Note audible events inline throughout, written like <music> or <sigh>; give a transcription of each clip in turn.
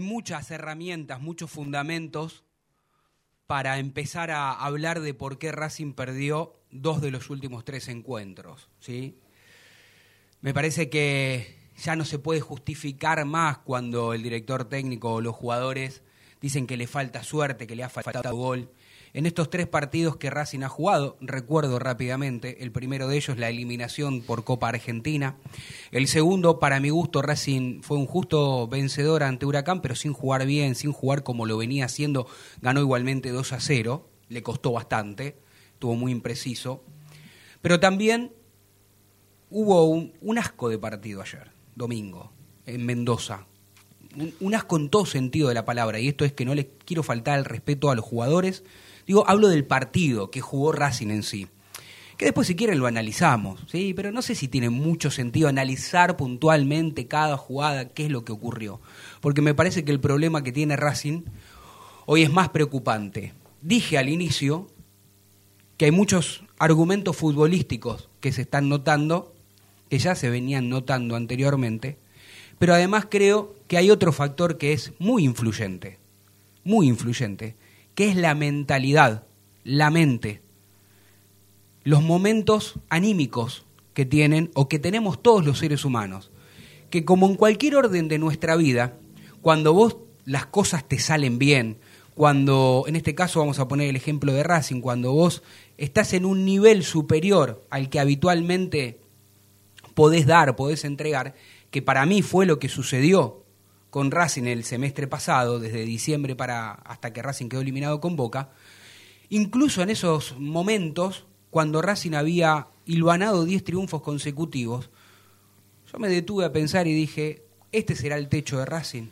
hay muchas herramientas, muchos fundamentos para empezar a hablar de por qué Racing perdió dos de los últimos tres encuentros. ¿sí? Me parece que ya no se puede justificar más cuando el director técnico o los jugadores dicen que le falta suerte, que le ha faltado gol. En estos tres partidos que Racing ha jugado, recuerdo rápidamente, el primero de ellos la eliminación por Copa Argentina, el segundo, para mi gusto, Racing fue un justo vencedor ante Huracán, pero sin jugar bien, sin jugar como lo venía haciendo, ganó igualmente 2 a 0, le costó bastante, estuvo muy impreciso, pero también hubo un, un asco de partido ayer, domingo, en Mendoza, un, asco en todo sentido de la palabra, y esto es que no les quiero faltar el respeto a los jugadores, digo, hablo del partido que jugó Racing en sí. Que después si quieren lo analizamos, ¿sí? Pero no sé si tiene mucho sentido analizar puntualmente cada jugada, qué es lo que ocurrió. Porque me parece que el problema que tiene Racing hoy es más preocupante. Dije al inicio que hay muchos argumentos futbolísticos que se están notando, que ya se venían notando anteriormente, pero además creo que hay otro factor que es muy influyente, muy influyente, que es la mentalidad, la mente, los momentos anímicos que tienen o que tenemos todos los seres humanos, que como en cualquier orden de nuestra vida, cuando vos las cosas te salen bien, cuando, en este caso vamos a poner el ejemplo de Racing, cuando vos estás en un nivel superior al que habitualmente podés dar, podés entregar, que para mí fue lo que sucedió con Racing el semestre pasado, desde diciembre para hasta que Racing quedó eliminado con Boca, incluso en esos momentos, cuando Racing había hilvanado 10 triunfos consecutivos, yo me detuve a pensar y dije, este será el techo de Racing,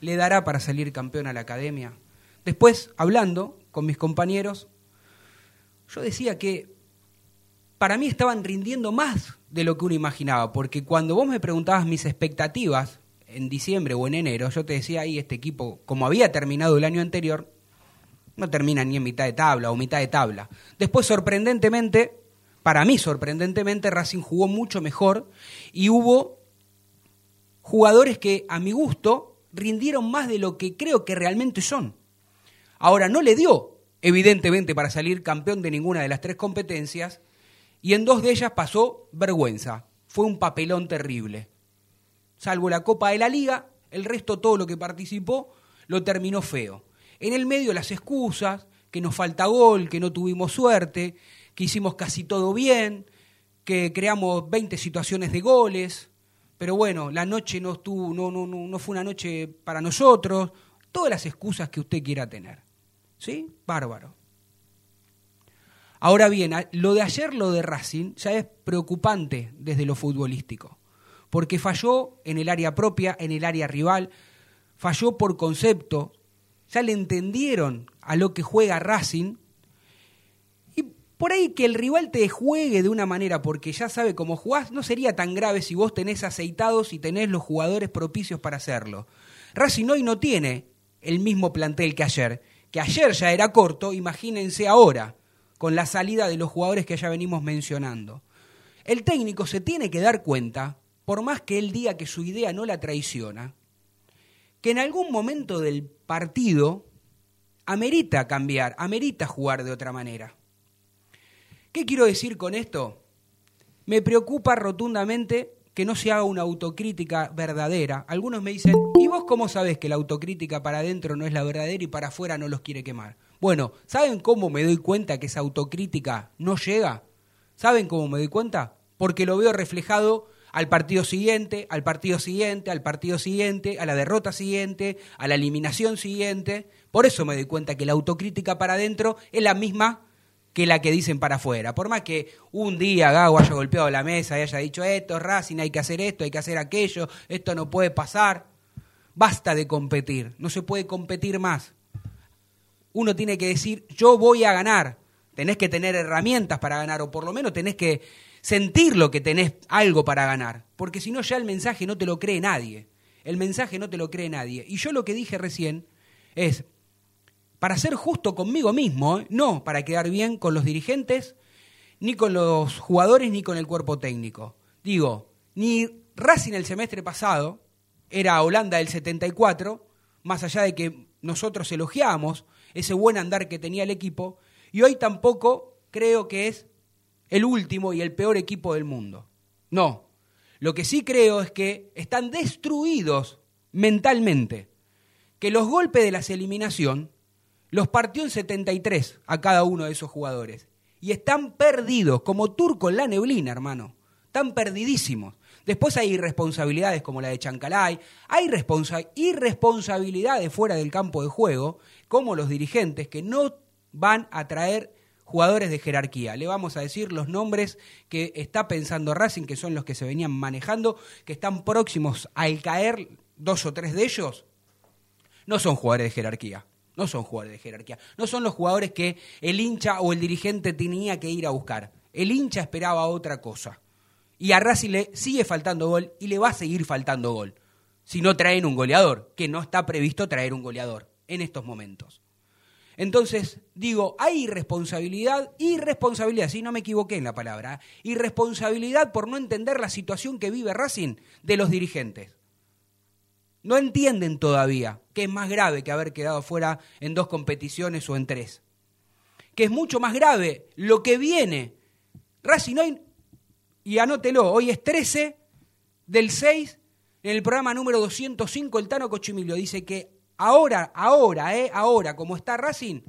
le dará para salir campeón a la academia. Después, hablando con mis compañeros, yo decía que para mí estaban rindiendo más de lo que uno imaginaba, porque cuando vos me preguntabas mis expectativas en diciembre o en enero, yo te decía ahí este equipo, como había terminado el año anterior, no termina ni en mitad de tabla o mitad de tabla. Después, sorprendentemente, para mí sorprendentemente, Racing jugó mucho mejor y hubo jugadores que a mi gusto rindieron más de lo que creo que realmente son. Ahora, no le dio, evidentemente, para salir campeón de ninguna de las tres competencias, y en dos de ellas pasó vergüenza. Fue un papelón terrible. Salvo la Copa de la Liga, el resto, todo lo que participó, lo terminó feo. En el medio las excusas, que nos falta gol, que no tuvimos suerte, que hicimos casi todo bien, que creamos 20 situaciones de goles, pero bueno, la noche no, estuvo, no, no, no, fue una noche para nosotros, todas las excusas que usted quiera tener. ¿Sí? Bárbaro. Ahora bien, lo de ayer, lo de Racing, ya es preocupante desde lo futbolístico, porque falló en el área propia, en el área rival, falló por concepto, ya le entendieron a lo que juega Racing, y por ahí que el rival te juegue de una manera, porque ya sabe cómo jugás, no sería tan grave si vos tenés aceitados y tenés los jugadores propicios para hacerlo. Racing hoy no tiene el mismo plantel que ayer, que ayer ya era corto, imagínense ahora con la salida de los jugadores que ya venimos mencionando. El técnico se tiene que dar cuenta, por más que él diga que su idea no la traiciona, que en algún momento del partido amerita cambiar, amerita jugar de otra manera. ¿Qué quiero decir con esto? Me preocupa rotundamente que no se haga una autocrítica verdadera. Algunos me dicen, ¿y vos cómo sabés que la autocrítica para adentro no es la verdadera y para afuera no los quiere quemar? Bueno, ¿saben cómo me doy cuenta que esa autocrítica no llega? ¿Saben cómo me doy cuenta? Porque lo veo reflejado al partido siguiente, al partido siguiente, al partido siguiente, a la derrota siguiente, a la eliminación siguiente. Por eso me doy cuenta que la autocrítica para adentro es la misma que la que dicen para afuera. Por más que un día Gago haya golpeado la mesa y haya dicho esto, Racing, hay que hacer esto, hay que hacer aquello, esto no puede pasar. Basta de competir, no se puede competir más uno tiene que decir, yo voy a ganar. Tenés que tener herramientas para ganar, o por lo menos tenés que sentir lo que tenés algo para ganar. Porque si no, ya el mensaje no te lo cree nadie. El mensaje no te lo cree nadie. Y yo lo que dije recién es, para ser justo conmigo mismo, ¿eh? no para quedar bien con los dirigentes, ni con los jugadores, ni con el cuerpo técnico. Digo, ni Racing el semestre pasado era Holanda del 74, más allá de que nosotros elogiamos ese buen andar que tenía el equipo, y hoy tampoco creo que es el último y el peor equipo del mundo. No, lo que sí creo es que están destruidos mentalmente, que los golpes de la eliminación los partió en 73 a cada uno de esos jugadores, y están perdidos, como turco en la neblina, hermano, están perdidísimos. Después hay irresponsabilidades como la de Chancalay, hay irresponsabilidades fuera del campo de juego como los dirigentes que no van a traer jugadores de jerarquía. Le vamos a decir los nombres que está pensando Racing, que son los que se venían manejando, que están próximos al caer, dos o tres de ellos, no son jugadores de jerarquía. No son jugadores de jerarquía. No son los jugadores que el hincha o el dirigente tenía que ir a buscar. El hincha esperaba otra cosa. Y a Racing le sigue faltando gol y le va a seguir faltando gol. Si no traen un goleador, que no está previsto traer un goleador en estos momentos. Entonces, digo, hay irresponsabilidad, irresponsabilidad, si no me equivoqué en la palabra, irresponsabilidad por no entender la situación que vive Racing de los dirigentes. No entienden todavía que es más grave que haber quedado fuera en dos competiciones o en tres. Que es mucho más grave lo que viene. Racing hoy, y anótelo, hoy es 13 del 6, en el programa número 205, el Tano Cochimilio dice que Ahora, ahora, eh, ahora, como está Racing,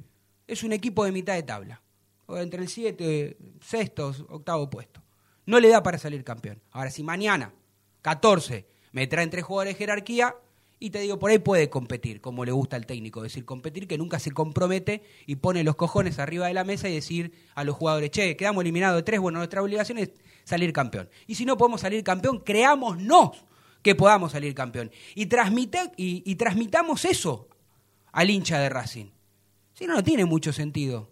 es un equipo de mitad de tabla. Entre el 7, sexto, octavo puesto. No le da para salir campeón. Ahora, si mañana, 14, me traen tres jugadores de jerarquía, y te digo, por ahí puede competir, como le gusta al técnico, decir competir, que nunca se compromete y pone los cojones arriba de la mesa y decir a los jugadores, che, quedamos eliminados de tres, bueno, nuestra obligación es salir campeón. Y si no podemos salir campeón, creámonos que podamos salir campeón. Y, transmite, y, transmitamos eso al hincha de Racing. Si no, no tiene mucho sentido.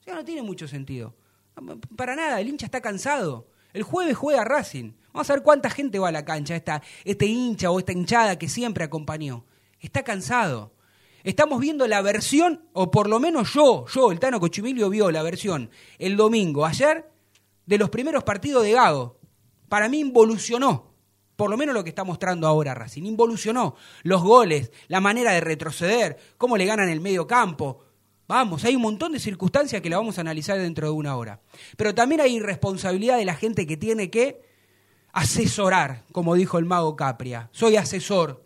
Si no, no tiene mucho sentido. Para nada, el hincha está cansado. El jueves juega Racing. Vamos a ver cuánta gente va a la cancha, esta, este hincha o esta hinchada que siempre acompañó. Está cansado. Estamos viendo la versión, o por lo menos yo, yo, el Tano Cochimilio, vio la versión el domingo, ayer, de los primeros partidos de Gago. Para mí involucionó por lo menos lo que está mostrando ahora Racing. Involucionó los goles, la manera de retroceder, cómo le ganan el medio campo. Vamos, hay un montón de circunstancias que la vamos a analizar dentro de una hora. Pero también hay irresponsabilidad de la gente que tiene que asesorar, como dijo el mago Capria. Soy asesor,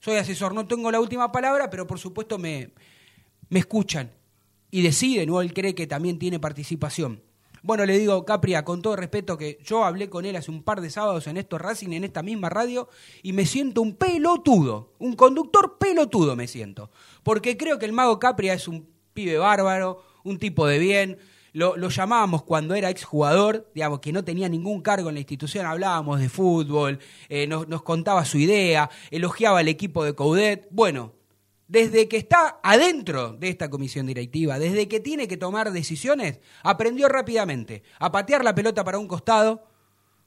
soy asesor, no tengo la última palabra, pero por supuesto me, me escuchan y deciden, o él cree que también tiene participación. Bueno, le digo, Capria, con todo respeto, que yo hablé con él hace un par de sábados en esto Racing, en esta misma radio, y me siento un pelotudo, un conductor pelotudo me siento. Porque creo que el mago Capria es un pibe bárbaro, un tipo de bien, lo, llamábamos cuando era exjugador, digamos, que no tenía ningún cargo en la institución, hablábamos de fútbol, eh, nos, nos contaba su idea, elogiaba al equipo de Coudet. Bueno, desde que está adentro de esta comisión directiva, desde que tiene que tomar decisiones, aprendió rápidamente a patear la pelota para un costado,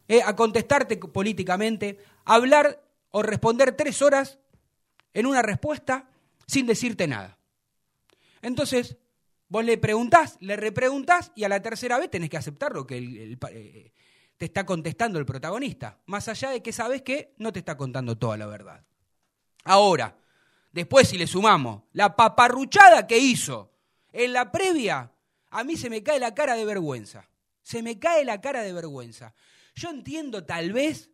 eh, a contestarte políticamente, a hablar o responder tres horas en una respuesta sin decirte nada. Entonces, vos le preguntás, le repreguntás y a la tercera vez tenés que aceptar lo que eh, te está contestando el protagonista, más allá de que sabes que no te está contando toda la verdad. Ahora, Después, si le sumamos la paparruchada que hizo en la previa, a mí se me cae la cara de vergüenza. Se me cae la cara de vergüenza. Yo entiendo tal vez,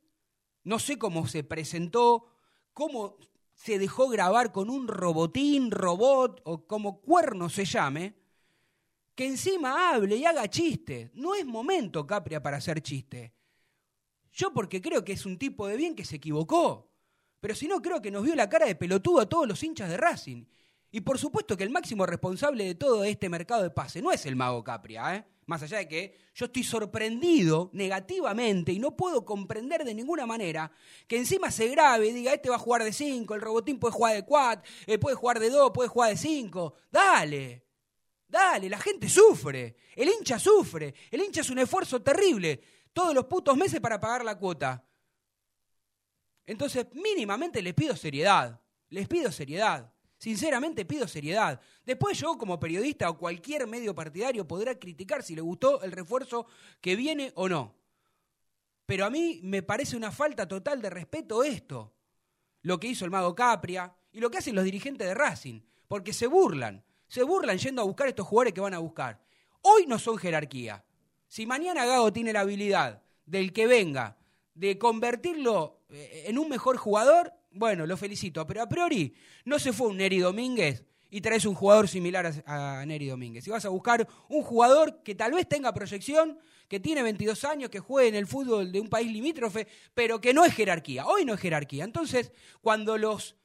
no sé cómo se presentó, cómo se dejó grabar con un robotín, robot o como cuerno se llame, que encima hable y haga chiste. No es momento, Capria, para hacer chiste. Yo porque creo que es un tipo de bien que se equivocó. Pero si no, creo que nos vio la cara de pelotudo a todos los hinchas de Racing. Y por supuesto que el máximo responsable de todo este mercado de pase no es el mago Capria, ¿eh? Más allá de que yo estoy sorprendido negativamente y no puedo comprender de ninguna manera que encima se grabe y diga, este va a jugar de 5, el robotín puede jugar de 4, eh, puede jugar de 2, puede jugar de 5. Dale, dale, la gente sufre, el hincha sufre, el hincha es un esfuerzo terrible todos los putos meses para pagar la cuota. Entonces, mínimamente les pido seriedad. Les pido seriedad. Sinceramente pido seriedad. Después yo como periodista o cualquier medio partidario podrá criticar si le gustó el refuerzo que viene o no. Pero a mí me parece una falta total de respeto esto. Lo que hizo el mago Capria y lo que hacen los dirigentes de Racing. Porque se burlan. Se burlan yendo a buscar estos jugadores que van a buscar. Hoy no son jerarquía. Si mañana Gago tiene la habilidad del que venga de convertirlo en un mejor jugador, bueno, lo felicito. Pero a priori no se fue un Neri Domínguez y traes un jugador similar a, Neri Domínguez. Si vas a buscar un jugador que tal vez tenga proyección, que tiene 22 años, que juegue en el fútbol de un país limítrofe, pero que no es jerarquía. Hoy no es jerarquía. Entonces, cuando los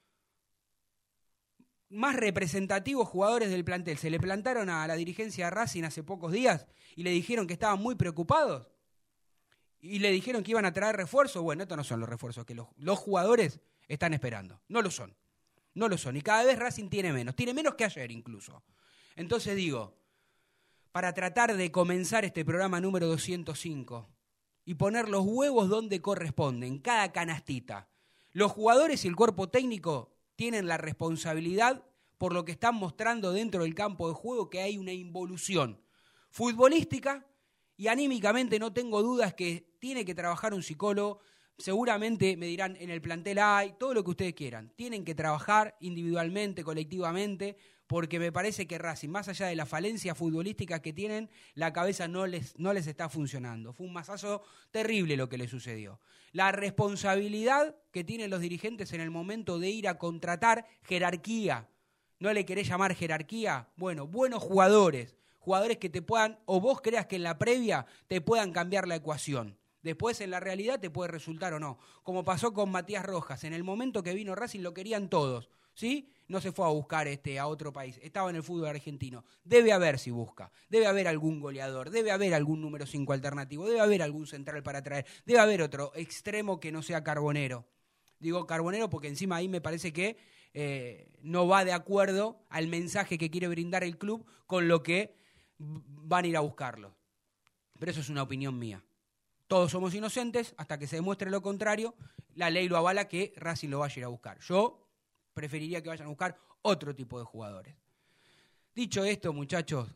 más representativos jugadores del plantel se le plantaron a la dirigencia de Racing hace pocos días y le dijeron que estaban muy preocupados, y le dijeron que iban a traer refuerzos. Bueno, estos no son los refuerzos que los, los, jugadores están esperando. No lo son. No lo son. Y cada vez Racing tiene menos. Tiene menos que ayer incluso. Entonces digo, para tratar de comenzar este programa número 205 y poner los huevos donde corresponden, cada canastita, los jugadores y el cuerpo técnico tienen la responsabilidad por lo que están mostrando dentro del campo de juego que hay una involución futbolística y anímicamente no tengo dudas que tiene que trabajar un psicólogo. Seguramente me dirán, en el plantel hay, todo lo que ustedes quieran. Tienen que trabajar individualmente, colectivamente, porque me parece que Racing, más allá de la falencia futbolística que tienen, la cabeza no les, no les está funcionando. Fue un masazo terrible lo que le sucedió. La responsabilidad que tienen los dirigentes en el momento de ir a contratar jerarquía. ¿No le querés llamar jerarquía? Bueno, buenos jugadores, jugadores que te puedan, o vos creas que en la previa te puedan cambiar la ecuación. Después en la realidad te puede resultar o no. Como pasó con Matías Rojas. En el momento que vino Racing lo querían todos. ¿Sí? No se fue a buscar este, a otro país. Estaba en el fútbol argentino. Debe haber si busca. Debe haber algún goleador. Debe haber algún número 5 alternativo. Debe haber algún central para traer. Debe haber otro extremo que no sea carbonero. Digo carbonero porque encima ahí me parece que eh, no va de acuerdo al mensaje que quiere brindar el club con lo que van a ir a buscarlo. Pero eso es una opinión mía. Todos somos inocentes hasta que se demuestre lo contrario. La ley lo avala que Racing lo vaya a ir a buscar. Yo preferiría que vayan a buscar otro tipo de jugadores. Dicho esto, muchachos,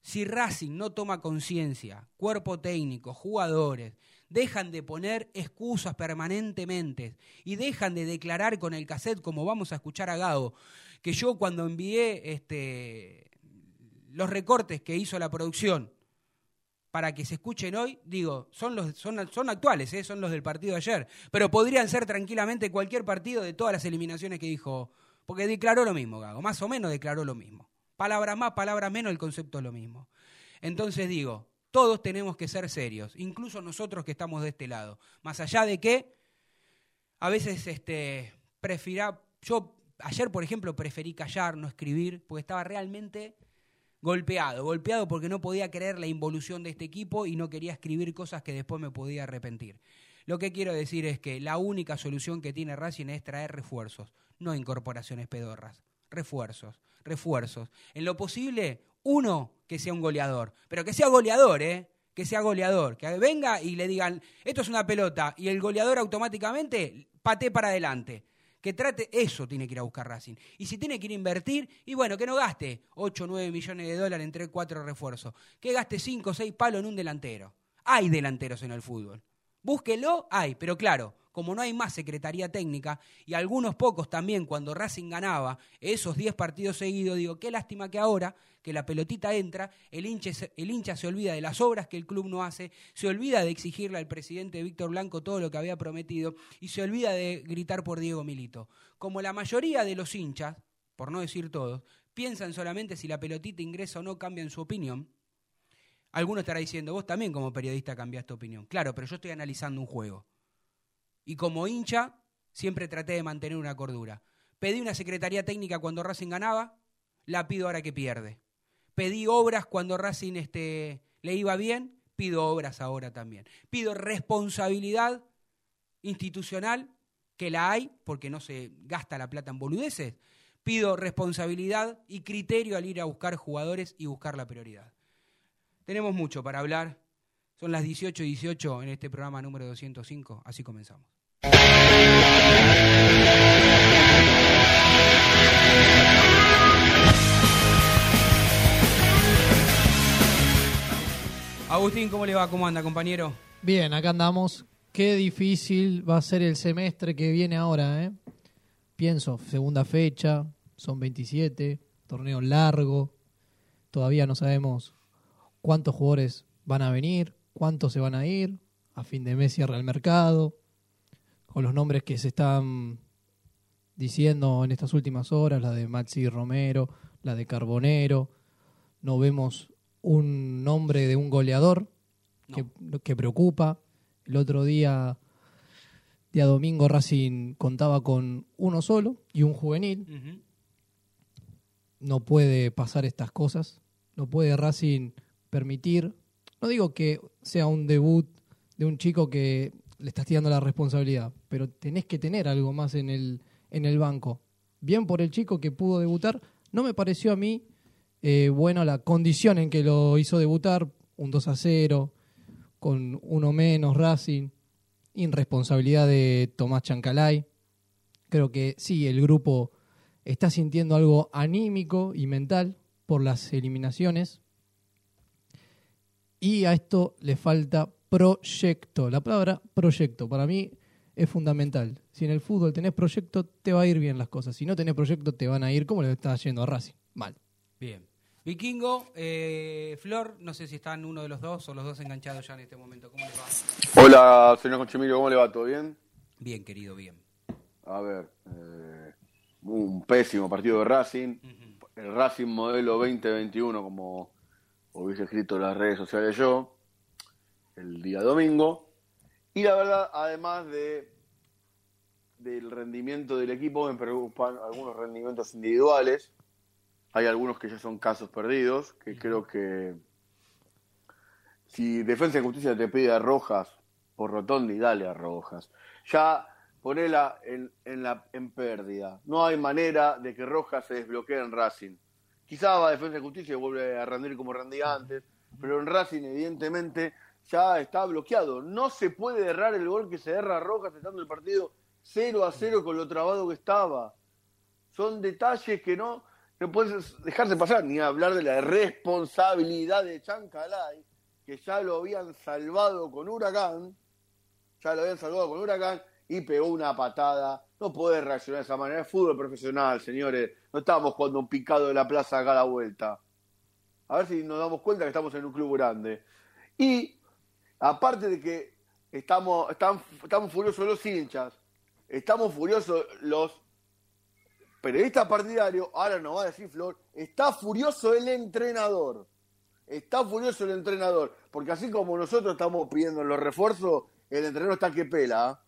si Racing no toma conciencia, cuerpo técnico, jugadores, dejan de poner excusas permanentemente y dejan de declarar con el cassette, como vamos a escuchar a Gado, que yo cuando envié este, los recortes que hizo la producción para que se escuchen hoy, digo, son, los, son, son actuales, ¿eh? son los del partido de ayer, pero podrían ser tranquilamente cualquier partido de todas las eliminaciones que dijo, porque declaró lo mismo, Gago, más o menos declaró lo mismo. Palabras más, palabras menos, el concepto es lo mismo. Entonces digo, todos tenemos que ser serios, incluso nosotros que estamos de este lado, más allá de que a veces este, prefira, yo ayer por ejemplo preferí callar, no escribir, porque estaba realmente golpeado, golpeado porque no podía creer la involución de este equipo y no quería escribir cosas que después me podía arrepentir. Lo que quiero decir es que la única solución que tiene Racing es traer refuerzos, no incorporaciones pedorras. Refuerzos, refuerzos. En lo posible, uno que sea un goleador, pero que sea goleador, ¿eh? Que sea goleador, que venga y le digan, esto es una pelota, y el goleador automáticamente pate para adelante que trate, eso tiene que ir a buscar Racing. Y si tiene que ir a invertir, y bueno, que no gaste 8 o 9 millones de dólares entre cuatro refuerzos, que gaste 5 o 6 palos en un delantero. Hay delanteros en el fútbol. Búsquelo, hay, pero claro, como no hay más secretaría técnica, y algunos pocos también cuando Racing ganaba esos 10 partidos seguidos, digo, qué lástima que ahora, que la pelotita entra, el hincha, el hincha se olvida de las obras que el club no hace, se olvida de exigirle al presidente Víctor Blanco todo lo que había prometido y se olvida de gritar por Diego Milito. Como la mayoría de los hinchas, por no decir todos, piensan solamente si la pelotita ingresa o no cambian su opinión, alguno estará diciendo, vos también como periodista cambiaste opinión. Claro, pero yo estoy analizando un juego. Y como hincha, siempre traté de mantener una cordura. Pedí una secretaría técnica cuando Racing ganaba, la pido ahora que pierde. Pedí obras cuando Racing este, le iba bien, pido obras ahora también. Pido responsabilidad institucional, que la hay, porque no se gasta la plata en boludeces. Pido responsabilidad y criterio al ir a buscar jugadores y buscar la prioridad. Tenemos mucho para hablar. Son las 18 y 18 en este programa número 205. Así comenzamos. Agustín, ¿cómo le va? ¿Cómo anda, compañero? Bien, acá andamos. Qué difícil va a ser el semestre que viene ahora, ¿eh? Pienso, segunda fecha, son 27, torneo largo, todavía no sabemos cuántos jugadores van a venir, cuántos se van a ir, a fin de mes cierra el mercado, con los nombres que se están diciendo en estas últimas horas, la de Maxi Romero, la de Carbonero. No vemos un nombre de un goleador que, que, preocupa. El otro día, día domingo, Racing contaba con uno solo y un juvenil. No puede pasar estas cosas. No puede Racing permitir. No digo que sea un debut de un chico que le estás tirando la responsabilidad, pero tenés que tener algo más en el, en el banco. Bien por el chico que pudo debutar, no me pareció a mí eh, bueno la condición en que lo hizo debutar, un 2 a 0, con uno menos Racing, irresponsabilidad de Tomás Chancalay. Creo que sí, el grupo está sintiendo algo anímico y mental por las eliminaciones. Y a esto le falta proyecto. La palabra proyecto para mí es fundamental. Si en el fútbol tenés proyecto, te va a ir bien las cosas. Si no tenés proyecto, te van a ir como le está yendo a Racing. Mal. Bien. Vikingo, eh, Flor, no sé si están uno de los dos o los dos enganchados ya en este momento. ¿Cómo les va? Hola, señor Conchimiro, ¿cómo le va? ¿Todo bien? Bien, querido, bien. A ver, eh, un pésimo partido de Racing. El Racing modelo 2021, como hubiese escrito en las redes sociales yo el día domingo. Y la verdad, además de del rendimiento del equipo, me preocupan algunos rendimientos individuales. Hay algunos que ya son casos perdidos, que creo que si Defensa y Justicia te pide a Rojas por Rotondi, dale a Rojas. Ya ponela en, en, la, en pérdida. No hay manera de que Rojas se desbloquee en Racing. Quizá va a Defensa y Justicia y vuelve a rendir como rendía antes, pero en Racing evidentemente ya está bloqueado. No se puede errar el gol que se erra Rojas estando el partido 0 a 0 con lo trabado que estaba. Son detalles que no, no puedes dejarse pasar, ni hablar de la responsabilidad de Chancalay, que ya lo habían salvado con Huracán, ya lo habían salvado con Huracán y pegó una patada. No puede reaccionar de esa manera. Es fútbol profesional, señores. No estamos jugando un picado de la plaza acá a la vuelta. A ver si nos damos cuenta que estamos en un club grande. Y aparte de que estamos, estamos furiosos los hinchas, estamos furiosos los periodistas partidarios, ahora nos va a decir Flor, está furioso el entrenador. Está furioso el entrenador, porque así como nosotros estamos pidiendo los refuerzos, el entrenador está que pela.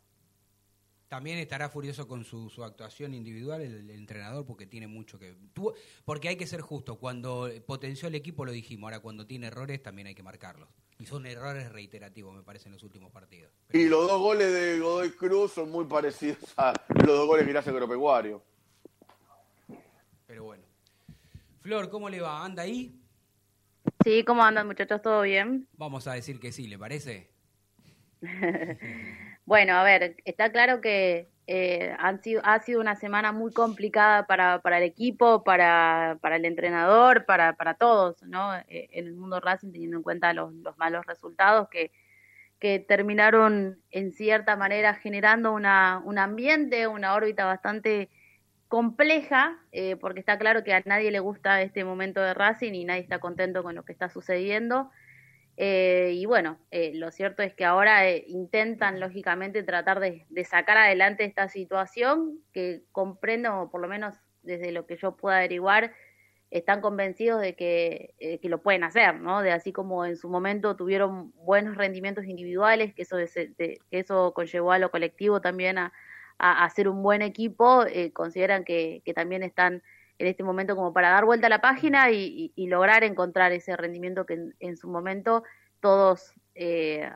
También estará furioso con su, su actuación individual el, el entrenador porque tiene mucho que... tuvo- porque hay que ser justo, cuando potenció el equipo lo dijimos, ahora cuando tiene errores también hay que marcarlos. Y son errores reiterativos, me parece, en los últimos partidos. Y los dos goles de Godoy Cruz son muy parecidos a los dos goles que hace Agropecuario. Pero bueno. Flor, ¿cómo le va? ¿Anda ahí? Sí, ¿cómo andan muchachos? ¿Todo bien? Vamos a decir que sí, ¿le parece? <laughs> Bueno, a ver, está claro que eh, han sido, ha sido una semana muy complicada para, para el equipo, para, para el entrenador, para, para todos, ¿no? Eh, en el mundo Racing, teniendo en cuenta los, los malos resultados que, que terminaron en cierta manera generando una, un ambiente, una órbita bastante compleja, eh, porque está claro que a nadie le gusta este momento de Racing y nadie está contento con lo que está sucediendo. Eh, y bueno, eh, lo cierto es que ahora eh, intentan lógicamente tratar de, sacar adelante esta situación que comprendo, o por lo menos desde lo que yo pueda averiguar, están convencidos de que, eh, que lo pueden hacer, ¿no? De así como en su momento tuvieron buenos rendimientos individuales, que eso, de- de- que eso conllevó a lo colectivo también a, ser un buen equipo, eh, consideran que también están en este momento como para dar vuelta a la página y, y- y lograr encontrar ese rendimiento que en, en su momento todos eh,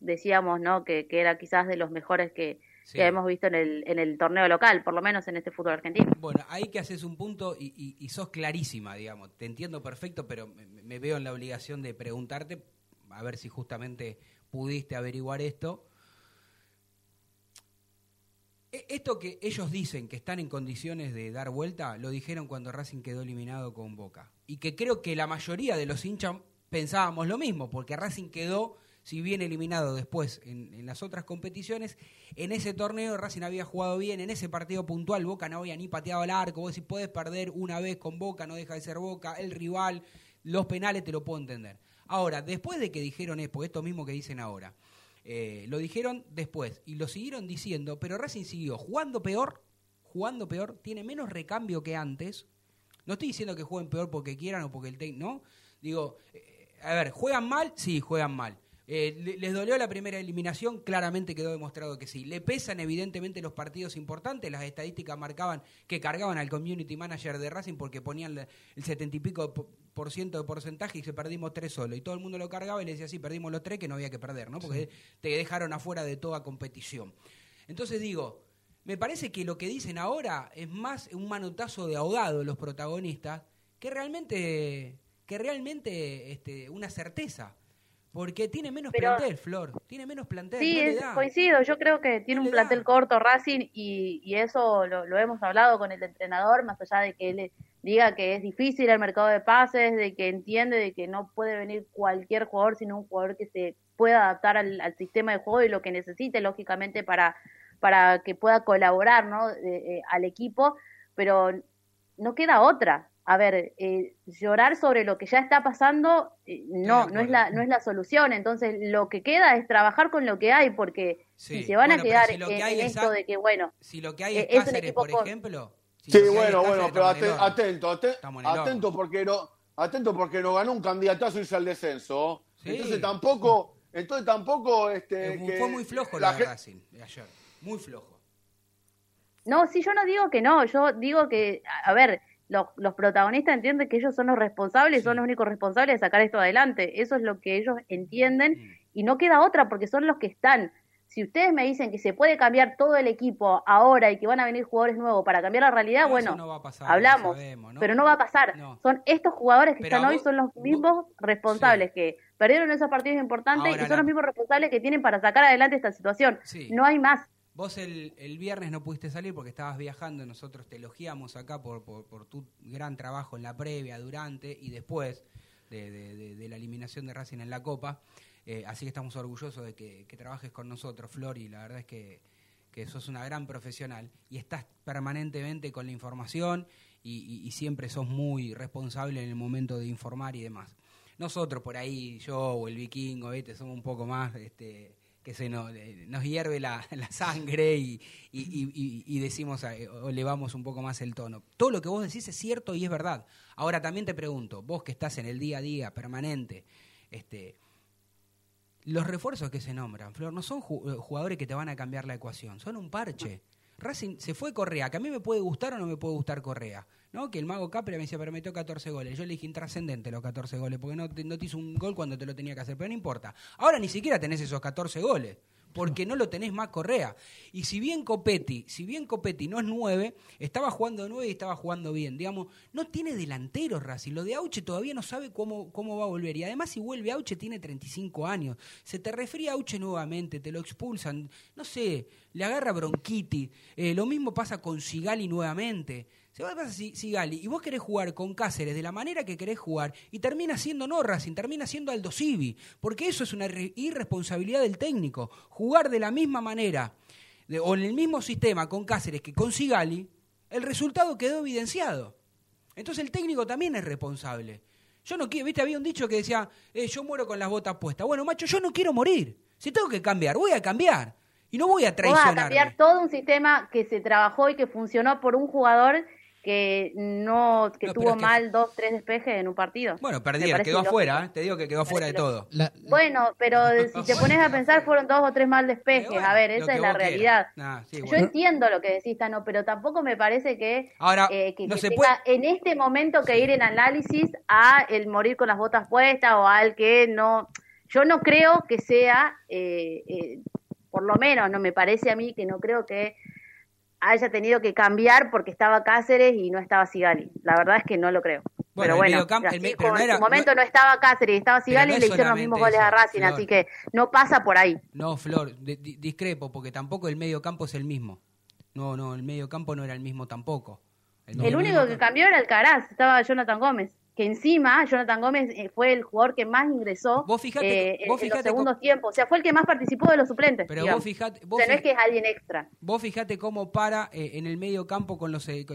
decíamos, ¿no? Que, que era quizás de los mejores que, Sí. que hemos visto en el, en el torneo local, por lo menos en este fútbol argentino. Bueno, ahí que haces un punto y, y- y sos clarísima, digamos. Te entiendo perfecto, pero me, me veo en la obligación de preguntarte, a ver si justamente pudiste averiguar esto. E- Esto que ellos dicen que están en condiciones de dar vuelta, lo dijeron cuando Racing quedó eliminado con Boca. Y que creo que la mayoría de los hinchas pensábamos lo mismo, porque Racing quedó, si bien eliminado después en, las otras competiciones, en ese torneo Racing había jugado bien, en ese partido puntual Boca no había ni pateado al arco, vos si puedes perder una vez con Boca, no deja de ser Boca, el rival, los penales te lo puedo entender. Ahora, después de que dijeron esto, esto mismo que dicen ahora, eh, lo dijeron después y lo siguieron diciendo, pero Racing siguió jugando peor, jugando peor, tiene menos recambio que antes. No estoy diciendo que jueguen peor porque quieran o porque el técnico, ¿no? Digo, eh, a ver, ¿juegan mal? Sí, juegan mal. Eh, le- ¿Les dolió la primera eliminación? Claramente quedó demostrado que sí. ¿Le pesan evidentemente los partidos importantes? Las estadísticas marcaban que cargaban al community manager de Racing porque ponían el setenta y pico po- por ciento de porcentaje y se perdimos tres solo. Y todo el mundo lo cargaba y le decía, sí, perdimos los tres que no había que perder, ¿no? Porque te dejaron afuera de toda competición. Entonces digo, me parece que lo que dicen ahora es más un manotazo de ahogado los protagonistas que realmente, que realmente este, una certeza. Porque tiene menos Pero- plantel, Flor. Tiene menos plantel. Sí, no es- coincido. Yo creo que tiene No un plantel da. corto Racing y, y eso lo, lo hemos hablado con el entrenador, más allá de que él diga que es difícil el mercado de pases, de que entiende de que no puede venir cualquier jugador, sino un jugador que se pueda adaptar al, al sistema de juego y lo que necesite, lógicamente, para, para que pueda colaborar ¿no? Eh, eh, al equipo, pero no queda otra. A ver, eh, llorar sobre lo que ya está pasando eh, no, no es la, no es la solución. Entonces, lo que queda es trabajar con lo que hay, porque Sí, si se van bueno, a quedar si lo que en, hay en es esto a- de que, bueno, Si lo que hay Eh, es Cáceres, equipo por ejemplo. si Sí, bueno, bueno, pero aten- atento, aten- atento porque no, atento porque no ganó un candidatazo a irse al descenso. Sí. Entonces tampoco, entonces tampoco, este, que Fue muy flojo la lo de gen- Racing de ayer. Muy flojo. No, sí, yo no digo que no, yo digo que, a ver, los, los protagonistas entienden que ellos son los responsables, Sí. son los únicos responsables de sacar esto adelante. Eso es lo que ellos entienden Mm. y no queda otra porque son los que están. Si ustedes me dicen que se puede cambiar todo el equipo ahora y que van a venir jugadores nuevos para cambiar la realidad, No, bueno, no va a pasar, hablamos, sabemos, ¿no? pero no va a pasar. Son estos jugadores que Pero están hoy, son los mismos responsables que perdieron esos partidos importantes Ahora y son la- los mismos responsables que tienen para sacar adelante esta situación. Sí. No hay más. Vos el, el viernes no pudiste salir porque estabas viajando, nosotros te elogiamos acá por, por, tu gran trabajo en la previa, durante y después de, de- la eliminación de Racing en la Copa. Eh, así que estamos orgullosos de que, trabajes con nosotros, Flor, y la verdad es que, que sos una gran profesional y estás permanentemente con la información y siempre sos muy responsable en el momento de informar y demás. Nosotros por ahí, yo o el vikingo, ¿viste? somos un poco más... Este, que se nos, eh, nos hierve la, <laughs> sangre y, y- decimos eh, o elevamos un poco más el tono. Todo lo que vos decís es cierto y es verdad. Ahora también te pregunto, vos que estás en el día a día permanente, este, los refuerzos que se nombran, Flor, no son eh, jugadores que te van a cambiar la ecuación, son un parche. Racing se fue Correa, que a mí me puede gustar o no me puede gustar Correa. ¿No? Que el mago Capria me decía, pero metió 14 goles. Yo le dije intrascendente los 14 goles, porque no te, no te hizo un gol cuando te lo tenía que hacer, pero no importa. Ahora ni siquiera tenés esos 14 goles, porque no lo tenés más Correa. Y si bien Copetti, si bien Copetti no es 9, estaba jugando 9 y estaba jugando bien. Digamos, no tiene delanteros Racing. Lo de Auche todavía no sabe cómo, cómo va a volver. Y además, si vuelve Auche, tiene 35 años. Se te refría Auche nuevamente, te lo expulsan. No sé, le agarra bronquitis. Eh, lo mismo pasa con Sigali nuevamente. Se va a pasar si Sigali y vos querés jugar con Cáceres de la manera que querés jugar y termina siendo no Racing, termina siendo Aldo Civi, porque eso es una irre- irresponsabilidad del técnico. Jugar de la misma manera de- o en el mismo sistema con Cáceres que con Sigali, el resultado quedó evidenciado. Entonces el técnico también es responsable. Yo no quiero, viste, había un dicho que decía, eh, yo muero con las botas puestas. Bueno, macho, yo no quiero morir. Si tengo que cambiar, voy a cambiar. Y no voy a Vos vas a traicionar. cambiar todo un sistema que se trabajó y que funcionó por un jugador que no que No, tuvo es que- mal dos, tres despejes en un partido. Bueno, perdieron, quedó afuera, ¿eh? te digo que quedó afuera de todo. La- Bueno, pero <laughs> si te pones a pensar fueron dos o tres mal despejes. bueno, a ver, esa es la realidad. Sí, Yo entiendo lo que decís, Tano, pero tampoco me parece que, Ahora, eh, que, no que se tenga en este momento que ir en análisis a el morir con las botas puestas o al que no... Yo no creo que sea, eh, eh, por lo menos no me parece a mí que no creo que haya tenido que cambiar porque estaba Cáceres y no estaba Sigali. La verdad es que no lo creo. Bueno, pero el bueno, el pero no en su momento no- no, estaba Cáceres y estaba Sigali no y le hicieron los mismos goles a Racing, Flor. así que no pasa por ahí. No, Flor, di- di- discrepo, porque tampoco el medio campo es el mismo. No, no, el medio campo no era el mismo tampoco. El medio único que cambió era el Caraz, estaba Jonathan Gómez, que encima Jonathan Gómez eh, fue el jugador que más ingresó Vos fijate- eh, vos en los segundos cómo- tiempos, o sea, fue el que más participó de los suplentes. Pero digamos. vos fijate, o vos, sea, no es que es alguien extra. vos fijate cómo para eh, en el medio campo con los eh,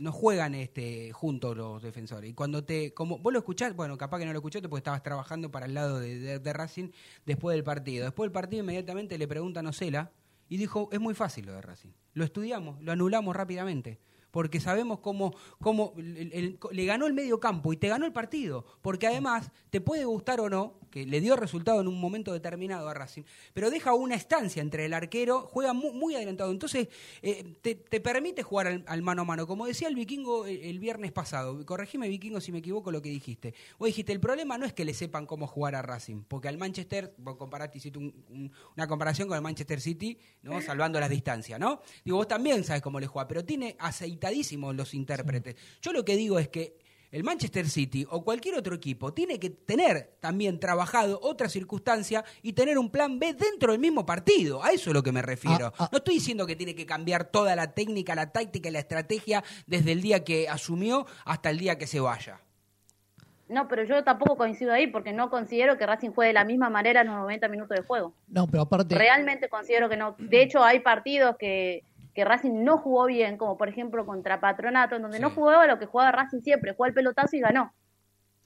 no juegan este juntos los defensores. Y cuando te como vos lo escuchás, bueno, capaz que no lo escuchaste porque estabas trabajando para el lado de, de- de Racing después del partido. Después del partido inmediatamente le preguntan a Ocela y dijo, "Es muy fácil lo de Racing. Lo estudiamos, lo anulamos rápidamente." Porque sabemos cómo, cómo le ganó el medio campo y te ganó el partido. Porque además, te puede gustar o no, que le dio resultado en un momento determinado a Racing, pero deja una estancia entre el arquero, juega mu- muy, adelantado. Entonces, eh, te, te permite jugar al, mano a mano. Como decía el vikingo el, el viernes pasado, corregime vikingo si me equivoco lo que dijiste. Vos dijiste, el problema no es que le sepan cómo jugar a Racing, porque al Manchester, vos comparaste, hiciste un- un- una comparación con el Manchester City, ¿no? salvando las distancias, ¿no? Digo, vos también sabes cómo le juega, pero tiene los intérpretes. Yo lo que digo es que el Manchester City o cualquier otro equipo tiene que tener también trabajado otra circunstancia y tener un plan B dentro del mismo partido. A eso es lo que me refiero. Ah, ah. No estoy diciendo que tiene que cambiar toda la técnica, la táctica y la estrategia desde el día que asumió hasta el día que se vaya. No, pero yo tampoco coincido ahí porque no considero que Racing juegue de la misma manera en los 90 minutos de juego. No, pero aparte, Realmente considero que no. De hecho, hay partidos que, que Racing no jugó bien, como por ejemplo contra Patronato, en donde Sí. no jugó a lo que jugaba Racing siempre, jugó al pelotazo y ganó.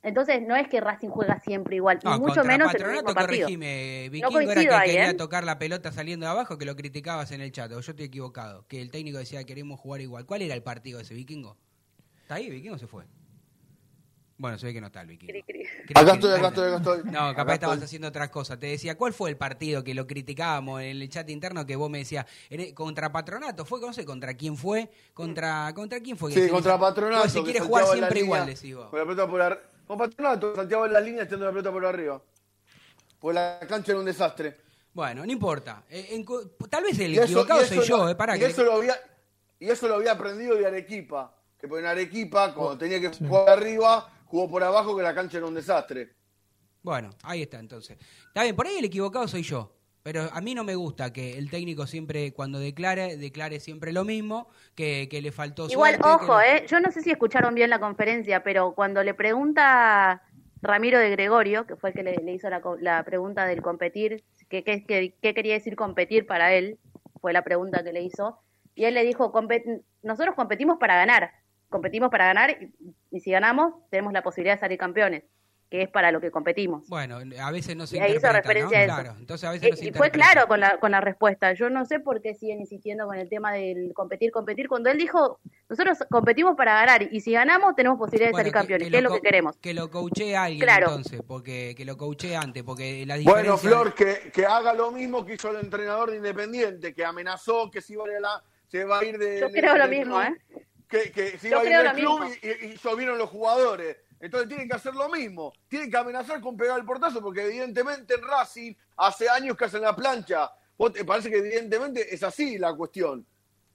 Entonces, no es que Racing juega siempre igual, No, y mucho menos en el mismo partido. corregime, Vikingo era que ahí, quería ¿eh? tocar la pelota saliendo de abajo, que lo criticabas en el chat, o yo estoy equivocado, que el técnico decía queremos jugar igual. ¿Cuál era el partido ese, Vikingo? ¿Está ahí, Vikingo se fue? Bueno, se ve que no está el Vikingo. Cri, cri. Creo Acá estoy, acá estoy, acá estoy. No, capaz Acá estabas estoy. haciendo otras cosas. Te decía, ¿cuál fue el partido que lo criticábamos en el chat interno que vos me decías, contra Patronato? ¿Fue, no sé, contra quién fue? ¿Contra, contra quién fue? Sí, contra Patronato. Pues si que quiere salteaba jugar siempre línea igual, decís vos. Con la pelota por ar- Con Patronato, salteaba en la línea echando la pelota por arriba. Pues la cancha era un desastre. Bueno, no importa. Eh, en tal vez el eso- equivocado soy yo, lo- eh, para y que... eso lo había Y eso lo había aprendido de Arequipa. Que en Arequipa, cuando tenía que jugar arriba, jugó por abajo, que la cancha era un desastre. Bueno, ahí está entonces. Está bien, por ahí el equivocado soy yo. Pero a mí no me gusta que el técnico siempre, cuando declare, declare siempre lo mismo, que, que le faltó Igual, suerte, ojo, que- ¿eh? Yo no sé si escucharon bien la conferencia, pero cuando le pregunta Ramiro de Gregorio, que fue el que le, le hizo la, co- la pregunta del competir, ¿qué, qué, quería decir competir para él? Fue la pregunta que le hizo. Y él le dijo, "Compet- nosotros competimos para ganar. Competimos para ganar y, y si ganamos tenemos la posibilidad de salir campeones. que es para lo que competimos. Bueno, a veces no se Y ahí hizo referencia ¿no? a eso. Claro, entonces a veces Eh, no se y fue claro con la, con la respuesta. Yo no sé por qué siguen insistiendo con el tema del competir, competir, cuando él dijo, nosotros competimos para ganar y si ganamos tenemos posibilidad de Bueno, salir campeones, que, es lo que queremos. Que lo coaché alguien Claro. entonces, porque que lo coaché antes, porque la Bueno, diferencia... Flor, que, que haga lo mismo que hizo el entrenador de Independiente, que amenazó que se iba a ir, a la- se va a ir de. Yo de- creo lo mismo, club, ¿eh? Que, que se Yo iba a ir del club y, y, llovieron los jugadores. Entonces tienen que hacer lo mismo. Tienen que amenazar con pegar el portazo, porque evidentemente en Racing hace años que hacen la plancha. Vos te parece que evidentemente es así la cuestión.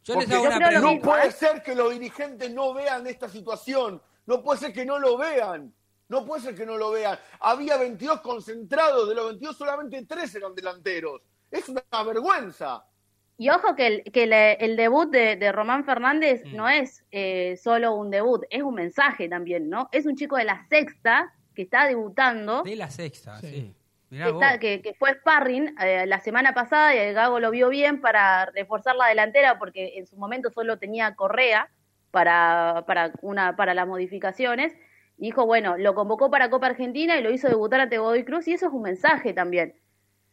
Yo les hago una no puede ¿eh? ser que los dirigentes no vean esta situación. No puede ser que no lo vean. No puede ser que no lo vean. Había 22 concentrados, de los 22 solamente 3 eran delanteros. Es una vergüenza. Y ojo que el, que le- el debut de, de Román Fernández Mm. no es eh, solo un debut, es un mensaje también, ¿no? Es un chico de la sexta que está debutando, De la sexta, sí. Sí. Mirá que, está- que, que fue sparring eh, la semana pasada y el Gago lo vio bien para reforzar la delantera porque en su momento solo tenía Correa para, para, una, para las modificaciones. Y dijo, bueno, lo convocó para Copa Argentina y lo hizo debutar ante Godoy Cruz y eso es un mensaje también.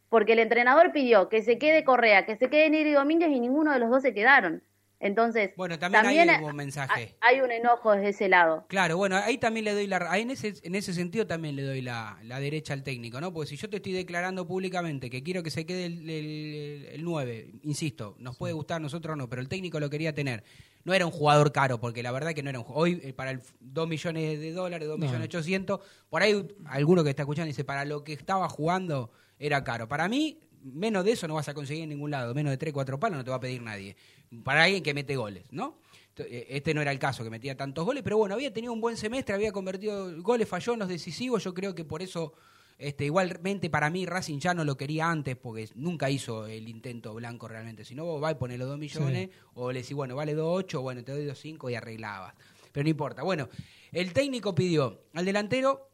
Porque el entrenador pidió que se quede Correa, que se quede Neri Domínguez y ninguno de los dos se quedaron. Entonces, Bueno, también hubo un mensaje. hay- hay un enojo desde ese lado. Claro, bueno, ahí también le doy la ahí en ese en ese sentido también le doy la, la derecha al técnico, ¿no? Porque si yo te estoy declarando públicamente que quiero que se quede el, el, el 9, insisto, nos puede gustar a nosotros o no, pero el técnico lo quería tener. No era un jugador caro, porque la verdad que no era un hoy eh, para el 2 millones de dólares, 2 No. millones 800, por ahí alguno que está escuchando dice, para lo que estaba jugando era caro. Para mí menos de eso no vas a conseguir en ningún lado, menos de 3, 4 palos no te va a pedir nadie. Para alguien que mete goles, ¿no? eh, Este no era el caso, que metía tantos goles, pero bueno, había tenido un buen semestre, había convertido goles, falló en los decisivos, yo creo que por eso, este, igualmente para mí Racing ya no lo quería antes, porque nunca hizo el intento blanco realmente, si no vos vas y pones los 2 millones, o le decís, bueno, vale 2.8, bueno, te doy 2.5 y arreglabas, pero no importa. Bueno, el técnico pidió al delantero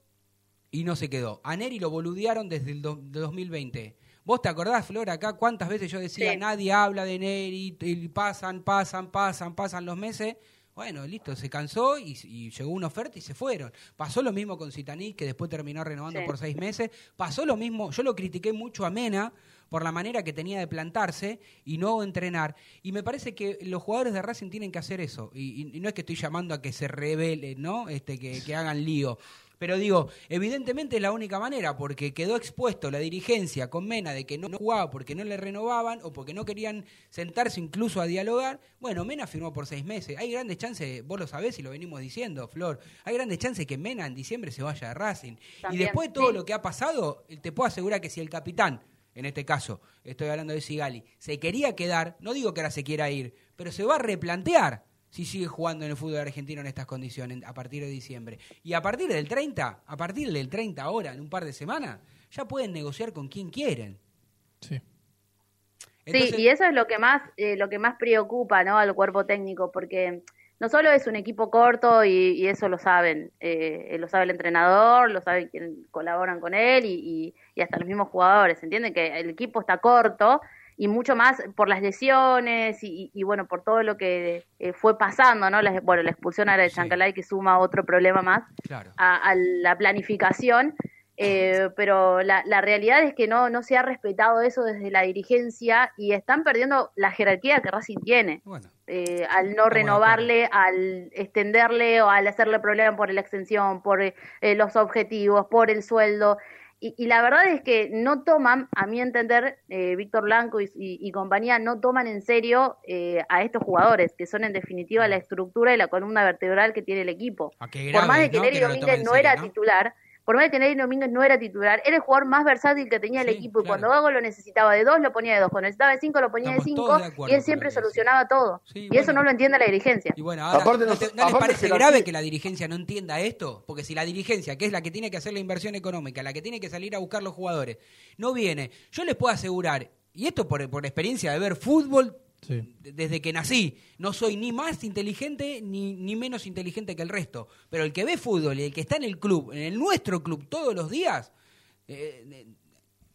y no se quedó. A Neri lo boludearon desde el do- de 2020. ¿Vos te acordás, Flor, acá cuántas veces yo decía, Sí. nadie habla de Neri, y pasan, pasan, pasan, pasan los meses? Bueno, listo, se cansó y, y llegó una oferta y se fueron. Pasó lo mismo con Citaní, que después terminó renovando Sí. por seis meses. Pasó lo mismo, yo lo critiqué mucho a Mena por la manera que tenía de plantarse y no entrenar. Y me parece que los jugadores de Racing tienen que hacer eso. Y, y- y no es que estoy llamando a que se rebelen, ¿no? Este, que, que hagan lío. Pero digo, evidentemente es la única manera, porque quedó expuesto la dirigencia con Mena de que no, jugaba porque no le renovaban o porque no querían sentarse incluso a dialogar. Bueno, Mena firmó por seis meses. Hay grandes chances, vos lo sabés y lo venimos diciendo, Flor, hay grandes chances que Mena en diciembre se vaya de Racing. y después de todo sí. lo que ha pasado, te puedo asegurar que si el capitán, en este caso, estoy hablando de Sigali, se quería quedar, no digo que ahora se quiera ir, pero se va a replantear si sigue jugando en el fútbol argentino en estas condiciones a partir de diciembre. Y a partir del 30, a partir del 30 ahora, en un par de semanas, ya pueden negociar con quien quieren. Sí. Entonces- sí, y eso es lo que más eh, lo que más preocupa, ¿no? Al cuerpo técnico, porque no solo es un equipo corto y, y eso lo saben, eh, lo sabe el entrenador, lo saben quienes colaboran con él y, y- y hasta los mismos jugadores, ¿entienden? Que el equipo está corto y mucho más por las lesiones y, y- y, bueno, por todo lo que eh, fue pasando, ¿no? La, bueno, la expulsión ahora de Sí. Chancalay que suma otro problema más Claro. a, a la planificación, eh, pero la, la realidad es que no, no se ha respetado eso desde la dirigencia y están perdiendo la jerarquía que Racing tiene. Bueno, eh, al no renovarle, al extenderle o al hacerle problema por la extensión, por eh, los objetivos, por el sueldo. Y, y la verdad es que no toman, a mi entender, eh, Víctor Blanco y, y- y compañía no toman en serio eh, a estos jugadores, que son en definitiva la estructura y la columna vertebral que tiene el equipo. Por más de que ¿no? Domínguez no serio, era ¿no? titular, por más de que Neri Domínguez no era titular, era el jugador más versátil que tenía el Sí, equipo. Y claro. cuando Gago lo necesitaba de dos, lo ponía de dos. Cuando necesitaba de cinco, lo ponía Estamos de cinco. de y él siempre solucionaba todo. Sí, y eso no lo entiende la dirigencia. Y bueno, ahora, Aparte ¿no, te- no les parece grave que la dirigencia no entienda esto? Porque si la dirigencia, que es la que tiene que hacer la inversión económica, la que tiene que salir a buscar los jugadores, no viene, yo les puedo asegurar, y esto por, por experiencia de ver fútbol Sí. de- desde que nací, no soy ni más inteligente ni, ni menos inteligente que el resto, pero el que ve fútbol y el que está en el club, en el nuestro club todos los días, eh, eh,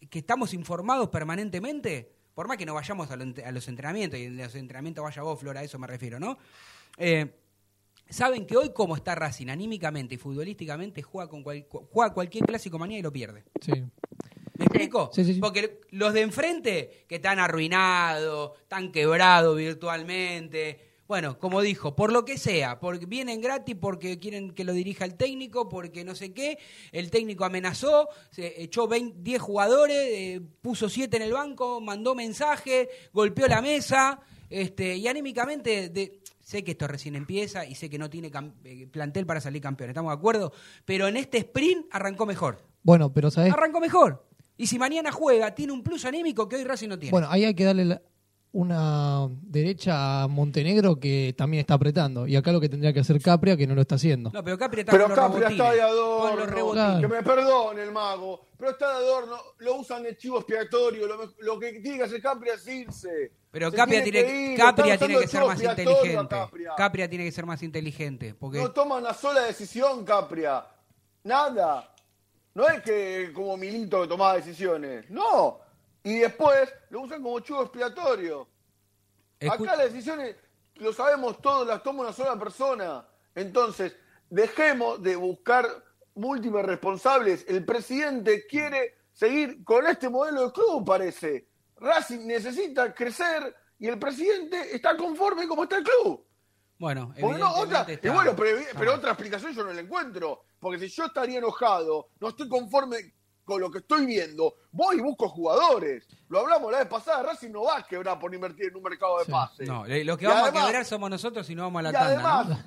que estamos informados permanentemente, por más que no vayamos a, lo- a los entrenamientos, y en los entrenamientos vaya vos, Flora, a eso me refiero, ¿no? Eh, saben que hoy como está Racing anímicamente y futbolísticamente juega con cual- juega cualquier clásico mañana y lo pierde. Sí. ¿Me explico? Sí, sí, sí. Porque los de enfrente, que están arruinados, están quebrados virtualmente, bueno, como dijo, por lo que sea, porque vienen gratis porque quieren que lo dirija el técnico, porque no sé qué, el técnico amenazó, se echó 20 10 jugadores, eh, puso 7 en el banco, mandó mensaje, golpeó la mesa, este, y anímicamente, de- sé que esto recién empieza y sé que no tiene eh, plantel para salir campeón, ¿estamos de acuerdo? Pero en este sprint arrancó mejor. Bueno, pero ¿sabes? Arrancó mejor. Y si mañana juega, tiene un plus anímico que hoy Racing no tiene. Bueno, ahí hay que darle la- una derecha a Montenegro que también está apretando. Y acá lo que tendría que hacer Capria, que no lo está haciendo. no, pero Capri está Pero con los Capria está de Con los adorno. Que me perdone el mago. Pero está de adorno. Lo usan de chivo expiatorio. Lo, que tiene que hacer Capria es irse. Pero Se Capria tiene que ir, Capria tiene que ser más inteligente. Capria. Capria tiene que ser más inteligente. Porque No toma una sola decisión, Capria. Nada. No es que como Milito que tomaba decisiones. No. Y después lo usan como chivo expiatorio. escu- Acá las decisiones, lo sabemos todos, las toma una sola persona. Entonces, dejemos de buscar múltiples responsables. El presidente quiere seguir con este modelo de club, parece. Racing necesita crecer y el presidente está conforme como está el club. Bueno, no, otra, y bueno, pero, otra explicación yo no la encuentro. Porque si yo estaría enojado, no estoy conforme con lo que estoy viendo, voy y busco jugadores. Lo hablamos la vez pasada, Racing no va a quebrar por invertir en un mercado de Sí. pases. No, lo que Y vamos además- a quebrar somos nosotros si no vamos a la y tanda. además, ¿no?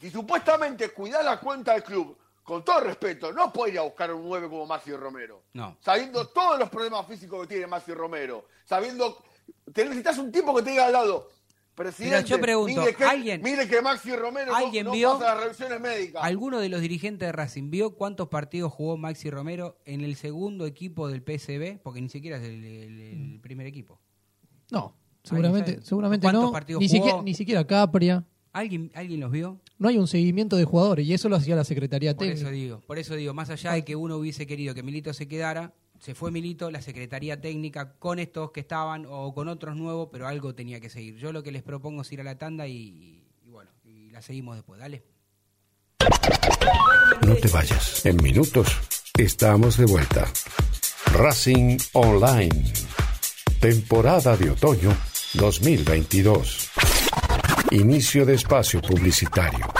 si supuestamente cuidás la cuenta del club, con todo respeto, no podés ir a buscar un 9 como Maxi Romero. No. Sabiendo todos los problemas físicos que tiene Maxi Romero. Sabiendo, te necesitas un tipo que te diga al lado. Presidente, Pero yo pregunto, mire que, ¿alguien- mire que Maxi Romero no- alguien no, vio- pasa las revisiones médicas. ¿Alguno de los dirigentes de Racing vio cuántos partidos jugó Maxi Romero en el segundo equipo del PSB? Porque ni siquiera es el, el- el primer equipo. No, seguramente, seguramente ¿Cuántos no. partidos Ni jugó? siquiera, ni siquiera Capria. ¿Alguien, ¿Alguien los vio? No hay un seguimiento de jugadores y eso lo hacía la Secretaría Por Técnica. eso digo, por eso digo, más allá de que uno hubiese querido que Milito se quedara, se fue Milito, la Secretaría Técnica con estos que estaban o con otros nuevos, pero algo tenía que seguir. Yo lo que les propongo es ir a la tanda y, bueno, y la seguimos después. Dale. No te vayas. En minutos estamos de vuelta. Racing Online. Temporada de otoño 2022. Inicio de espacio publicitario.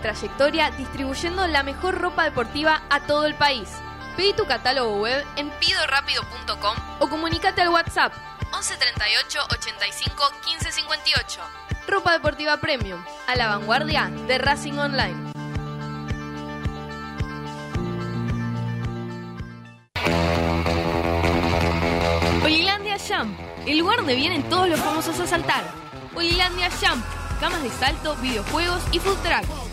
Trayectoria distribuyendo la mejor ropa deportiva a todo el país. Pedí tu catálogo web en pidorapido.com o comunícate al WhatsApp 11 38 85 15 58. Ropa deportiva premium, a la vanguardia de Racing Online. Olilandia Jump, el lugar donde vienen todos los famosos a saltar. Olilandia Jump, camas de salto, videojuegos y food truck.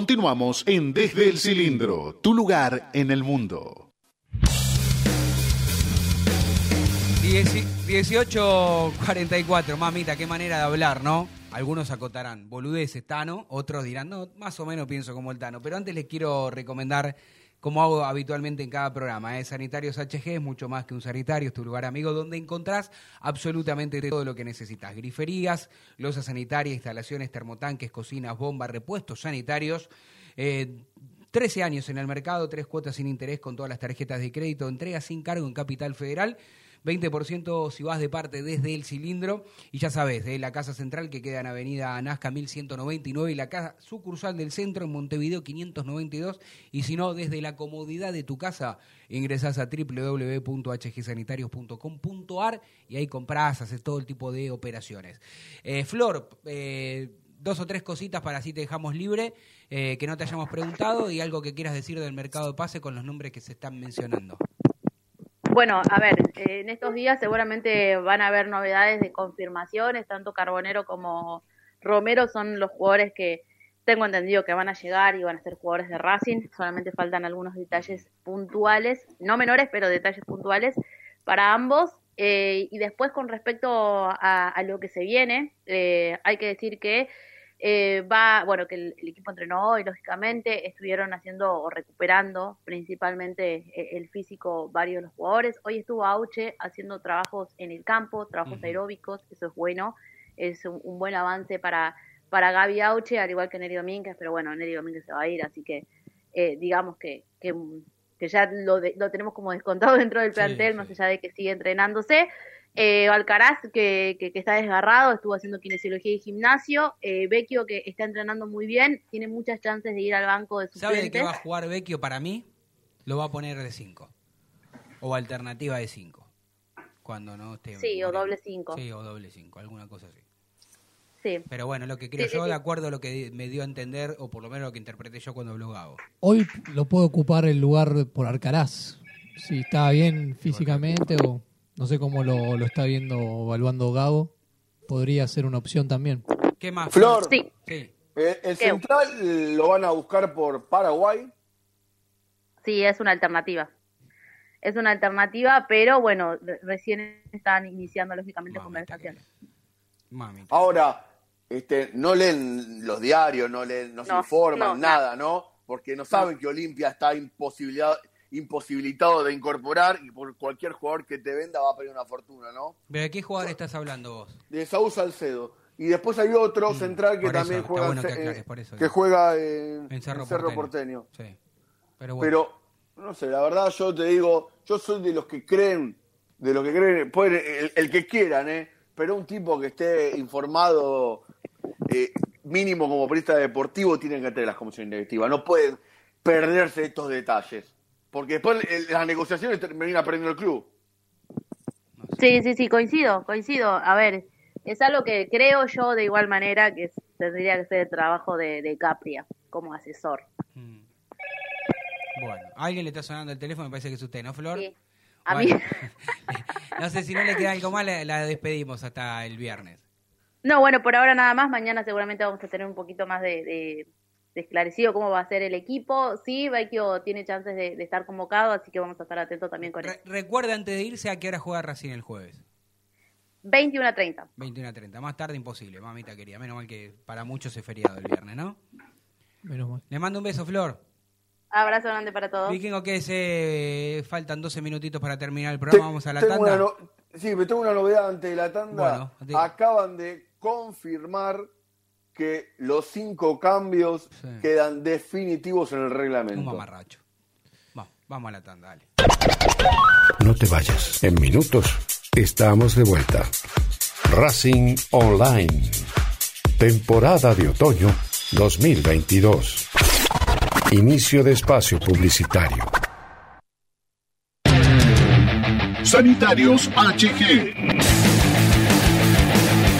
Continuamos en Desde el Cilindro, tu lugar en el mundo. Dieci- 18.44, mamita, qué manera de hablar, ¿no? Algunos acotarán, boludeces, Tano, otros dirán, no, más o menos pienso como el Tano. Pero antes les quiero recomendar, como hago habitualmente en cada programa, ¿eh? Sanitarios HG es mucho más que un sanitario, es tu lugar amigo donde encontrás absolutamente todo lo que necesitas. Griferías, losa sanitaria, instalaciones, termotanques, cocinas, bombas, repuestos sanitarios. Eh, 13 años en el mercado, tres cuotas sin interés con todas las tarjetas de crédito, entrega sin cargo en Capital Federal. 20% si vas de parte desde el cilindro. Y ya sabes, de la casa central que queda en Avenida Nazca 1199 y la casa sucursal del centro en Montevideo 592. Y si no, desde la comodidad de tu casa, ingresás a www.hgsanitarios.com.ar y ahí comprás, haces todo el tipo de operaciones. Eh, Flor, eh, dos o tres cositas para así te dejamos libre, eh, que no te hayamos preguntado y algo que quieras decir del mercado de pase con los nombres que se están mencionando. Bueno, a ver, en estos días seguramente van a haber novedades de confirmaciones, tanto Carbonero como Romero son los jugadores que tengo entendido que van a llegar y van a ser jugadores de Racing, solamente faltan algunos detalles puntuales, no menores, pero detalles puntuales para ambos. Eh, y después con respecto a, a lo que se viene, eh, hay que decir que eh, va, bueno, que el, el equipo entrenó hoy, lógicamente, estuvieron haciendo o recuperando principalmente eh, el físico varios de los jugadores. Hoy estuvo Auche haciendo trabajos en el campo, trabajos aeróbicos, eso es bueno, es un, un buen avance para, para Gaby Auche, al igual que Neri Domínguez, pero bueno, Neri Domínguez se va a ir, así que eh, digamos que, que, que ya lo, de- lo tenemos como descontado <laughs> dentro del Sí, plantel, sí. más allá de que sigue entrenándose. Eh, Alcaraz, que, que, que está desgarrado, estuvo haciendo kinesiología y gimnasio. Eh, Vecchio, que está entrenando muy bien, tiene muchas chances de ir al banco de ¿Sabe de qué suplentes. va a jugar Vecchio para mí? Lo va a poner de 5. O alternativa de 5. Cuando no esté. Sí, o doble cinco. Sí, o doble 5, alguna cosa así. Sí. Pero bueno, lo que creo Sí, yo, sí. de acuerdo a lo que me dio a entender, o por lo menos lo que interpreté yo cuando habló Gabo. Hoy lo puede ocupar el lugar por Arcaraz. si está bien físicamente o no sé cómo lo, lo está viendo evaluando Gabo, podría ser una opción también. ¿Qué más? Flor, Sí. Sí. eh, el ¿Qué? central lo van a buscar por Paraguay. Sí, es una alternativa. Es una alternativa, pero bueno, re- recién están iniciando lógicamente Mamita conversaciones. Mami. Ahora, este, no leen los diarios, no leen, no se No, informan, no, nada, ¿no? Porque no saben que Olimpia está imposibilidad, imposibilitado de incorporar y por cualquier jugador que te venda va a pedir una fortuna, ¿no? ¿Pero de qué jugador estás hablando vos? De Saúl Salcedo. Y después hay otro Mm, central que eso, también juega, bueno en que ce- aclares, eh, eso que juega en, En Cerro, en Cerro Porteño. Porteño. Sí. Pero bueno. Pero, no sé, la verdad yo te digo, yo soy de los que creen, de los que creen, pueden, el, el que quieran, ¿eh? Pero un tipo que esté informado, eh, mínimo como periodista deportivo, tienen que tener las comisiones directivas. No pueden perderse estos detalles. Porque después las negociaciones termina perdiendo el club. Sí, sí, sí, coincido, coincido. A ver, es algo que creo yo de igual manera que tendría que ser el trabajo de, de Capria como asesor. Mm. Bueno, a alguien le está sonando el teléfono, me parece que es usted, ¿no, Flor? Sí. A Bueno. mí, <laughs> no sé si no le queda algo más, la, la despedimos hasta el viernes. no, bueno, por ahora nada más. Mañana seguramente vamos a tener un poquito más de, de- de esclarecido cómo va a ser el equipo. Sí, Vecchio tiene chances de, de estar convocado, así que vamos a estar atentos también con Re- eso. recuerda antes de irse a qué hora juega Racing el jueves. 21 a 30. 21 a 30. Más tarde imposible, mamita querida. Menos mal que para muchos es feriado el viernes, ¿no? Menos mal. Le mando un beso, Flor. Abrazo grande para todos. Vikingo, que se faltan 12 minutitos para terminar el Te- programa. Vamos a la tanda. no- sí, me tengo una novedad antes de la tanda. Bueno, Acaban de confirmar que los cinco cambios Sí. quedan definitivos en el Un reglamento. mamarracho. Vamos, vamos a la tanda, dale. No te vayas. En minutos estamos de vuelta. Racing Online. Temporada de otoño 2022. Inicio de espacio publicitario. Sanitarios HG.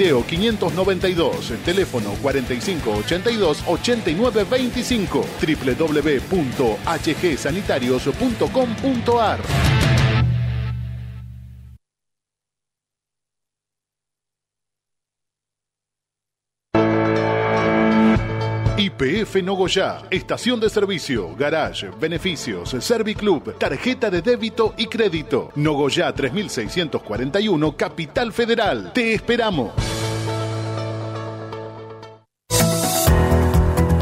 592, teléfono 4582-8925, www.hgsanitarios.com.ar. IPF Nogoyá, estación de servicio, garage, beneficios, Serviclub, tarjeta de débito y crédito. Nogoyá 3641, Capital Federal. Te esperamos.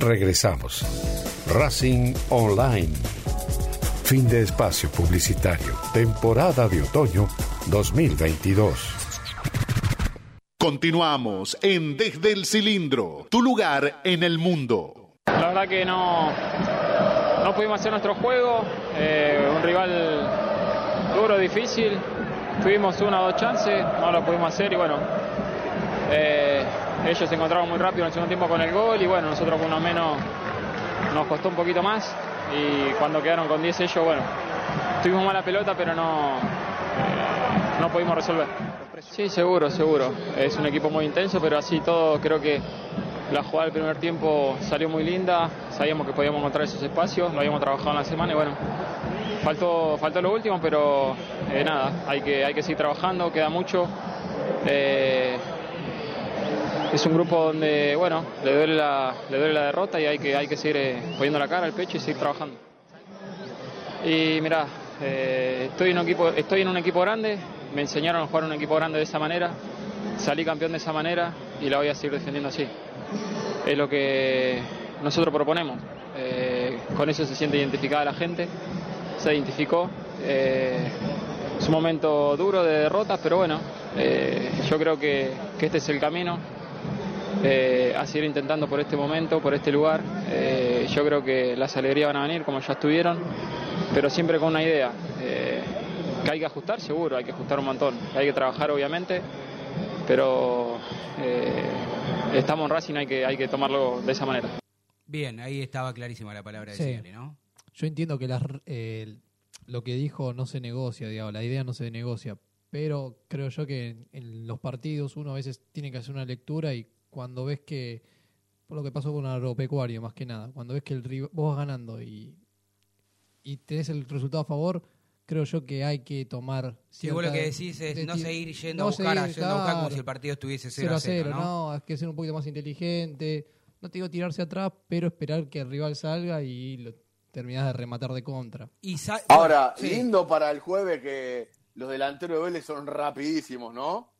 Regresamos. Racing Online. Fin de espacio publicitario. Temporada de otoño 2022. Continuamos en Desde el Cilindro, tu lugar en el mundo. La verdad que no, no pudimos hacer nuestro juego. eh, un rival duro, difícil. Tuvimos una o dos chances, no lo pudimos hacer y bueno, eh, ellos se encontraron muy rápido en el segundo tiempo con el gol y bueno, nosotros con uno menos nos costó un poquito más y cuando quedaron con 10 ellos, bueno, tuvimos mala pelota pero no, no pudimos resolver. Sí, seguro, seguro. Es un equipo muy intenso, pero así todo creo que la jugada del primer tiempo salió muy linda, sabíamos que podíamos encontrar esos espacios, lo habíamos trabajado en la semana y bueno, faltó, faltó lo último, pero eh, nada, hay que, hay que seguir trabajando, queda mucho. Eh, es un grupo donde, bueno, le duele la, le duele la derrota y hay que, hay que seguir eh, poniendo la cara al pecho y seguir trabajando. Y mira, estoy, en un equipo, estoy en un equipo grande, me enseñaron a jugar un equipo grande de esa manera, salí campeón de esa manera y la voy a seguir defendiendo así. Es lo que nosotros proponemos. con eso se siente identificada la gente, se identificó. es un momento duro de derrotas, pero bueno, yo creo que, que este es el camino eh, a seguir intentando por este momento, por este lugar. Eh, yo creo que las alegrías van a venir como ya estuvieron, pero siempre con una idea. Eh, que hay que ajustar, seguro, hay que ajustar un montón. Hay que trabajar, obviamente, pero eh, estamos en Racing, hay que, hay que tomarlo de esa manera. Bien, ahí estaba clarísima la palabra de sí. ¿no? Yo entiendo que las, eh, lo que dijo no se negocia, digamos, la idea no se negocia, pero creo yo que en, en, los partidos uno a veces tiene que hacer una lectura y cuando ves que, por lo que pasó con agropecuario más que nada, cuando ves que el vos vas ganando y, y tenés el resultado a favor, creo yo que hay que tomar. Si vos lo que decís es no seguir yendo a buscar, a buscar como si el partido estuviese 0 a 0. ¿no? ¿no? hay que ser un poquito más inteligente. No te digo tirarse atrás, pero esperar que el rival salga y lo terminás de rematar de contra. Y Ahora, sí. lindo para el jueves que los delanteros de Vélez son rapidísimos, ¿no?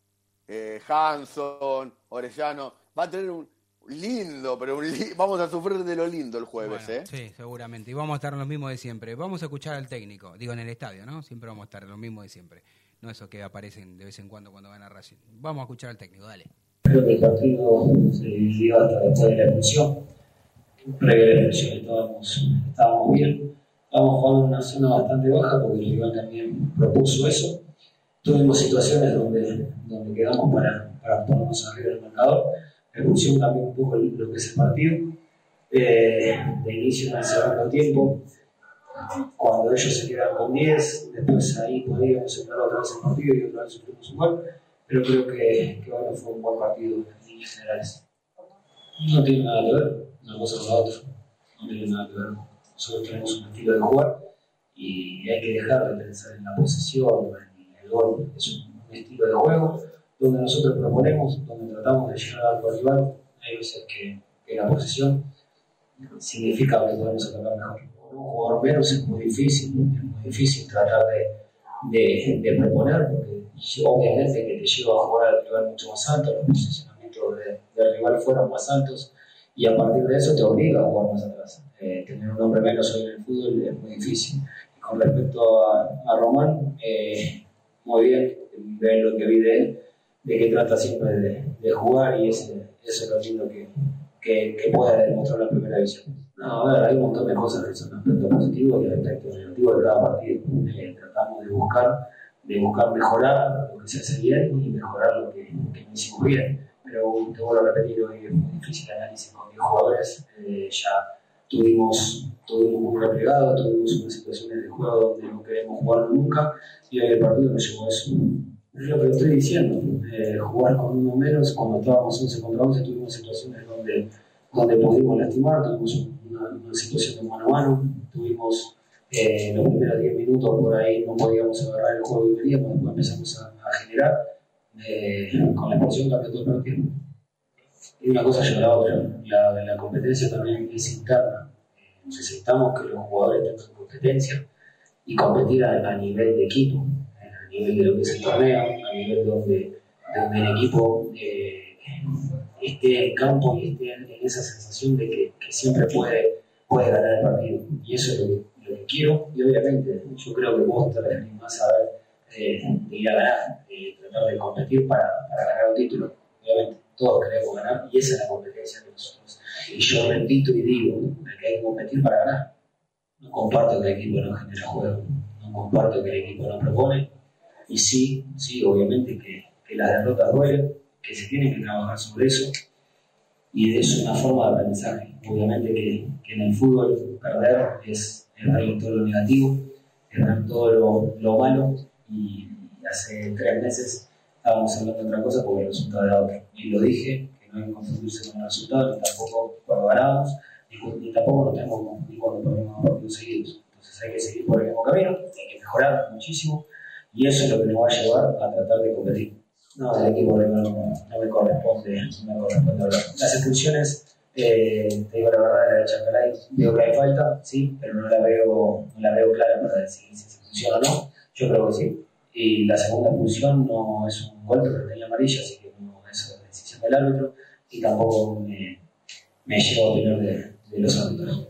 Eh, Hanson, Orellano va a tener un lindo, pero un li vamos a sufrir de lo lindo el jueves, bueno, ¿eh? Sí, seguramente. Y vamos a estar en lo mismo de siempre. Vamos a escuchar al técnico, digo en el estadio, ¿no? Siempre vamos a estar en lo mismo de siempre. No esos que aparecen de vez en cuando cuando van a Racing. Vamos a escuchar al técnico, dale. Creo que el partido se dio hasta después de la expulsión. Previo a la expulsión estábamos, estábamos bien. Estábamos jugando en una zona bastante baja porque el rival también propuso eso. Tuvimos situaciones donde, donde quedamos para, para ponernos arriba del marcador expulsión cambió un poco lo que es el partido. Eh, de inicio en el segundo tiempo, cuando ellos se quedaron con 10, después ahí podíamos entrar otra vez el partido y otra vez sufrimos un gol, pero creo que, que bueno, fue un buen partido en líneas generales. No tiene nada que ver una cosa con la otra, no tiene nada que ver. Nosotros tenemos un estilo de jugar y hay que dejar de pensar en la posesión, es un, estilo de juego donde nosotros proponemos, donde tratamos de llegar al rival, hay veces que, que, la posesión significa que podemos atacar mejor. un jugador menos es muy difícil, es muy difícil tratar de, de, de proponer, porque obviamente que te lleva a jugar al rival mucho más alto, los posicionamientos de, del rival fueron más altos, y a partir de eso te obliga a jugar más atrás. Eh, tener un hombre menos hoy en el fútbol es muy difícil. Y con respecto a, a Román, eh, muy bien, ven lo que vi de él de que trata siempre de, de jugar y ese, eso es lo lindo que, que, que pueda demostrar la primera división. No, a ver, hay un montón de cosas que son aspectos positivos y aspectos negativos de cada partido. Eh, tratamos de buscar, de buscar mejorar lo que se hace bien y mejorar lo que, que no hicimos bien. Pero te vuelvo a repetir, hoy es muy difícil análisis con 10 jugadores. Eh, ya tuvimos, tuvimos un replegado, tuvimos unas situaciones de juego donde no queremos jugar nunca y hoy el partido nos llevó a eso. Es lo que estoy diciendo, eh, jugar con uno menos, cuando estábamos 11 contra 11 tuvimos situaciones donde, donde pudimos lastimar, tuvimos una, una situación de mano a mano, tuvimos eh, los primeros 10 minutos por ahí no podíamos agarrar el juego y veníamos, después empezamos a, a generar, eh, con la expulsión cambió todo el partido. Y una cosa lleva a la otra, la, competencia también es interna, necesitamos que los jugadores tengan competencia y competir a, nivel de equipo a nivel de lo que es el torneo, a nivel donde, donde el equipo eh, esté en campo y esté en, esa sensación de que, que, siempre puede, puede ganar el partido. Y eso es lo que, lo quiero. Y obviamente yo creo que vos te más a ver eh, de ir a ganar, eh, tratar de competir para, para ganar un título. Obviamente todos queremos ganar y esa es la competencia de nosotros. Y yo repito y digo que hay que competir para ganar. No comparto que el equipo no genera juego, no comparto que el equipo no propone, y sí, sí, obviamente que, que las derrotas duelen, que se tienen que trabajar sobre eso, y es una forma de aprendizaje. Obviamente que, que en el fútbol perder es ver todo lo negativo, ver todo lo, lo malo y hace tres meses estábamos hablando de otra cosa porque el resultado era otro. Y lo dije, que no hay que confundirse con el resultado, ni tampoco cuando ganamos, ni, tampoco nos tenemos ni cuando perdemos partidos seguidos. Entonces hay que seguir por el mismo camino, hay que mejorar muchísimo y eso es lo que nos va a llevar a tratar de competir. No, del equipo no, no, me corresponde, no me corresponde hablar. Las expulsiones, eh, te digo la verdad, de Chancalay, digo que hay falta, sí, pero no la veo, no la veo clara para decir si se expulsión o no. Yo creo que sí. Y la segunda expulsión no es un golpe, pero tenía amarilla, así que no es una decisión del árbitro y tampoco me, me llevo a opinar de, de los árbitros.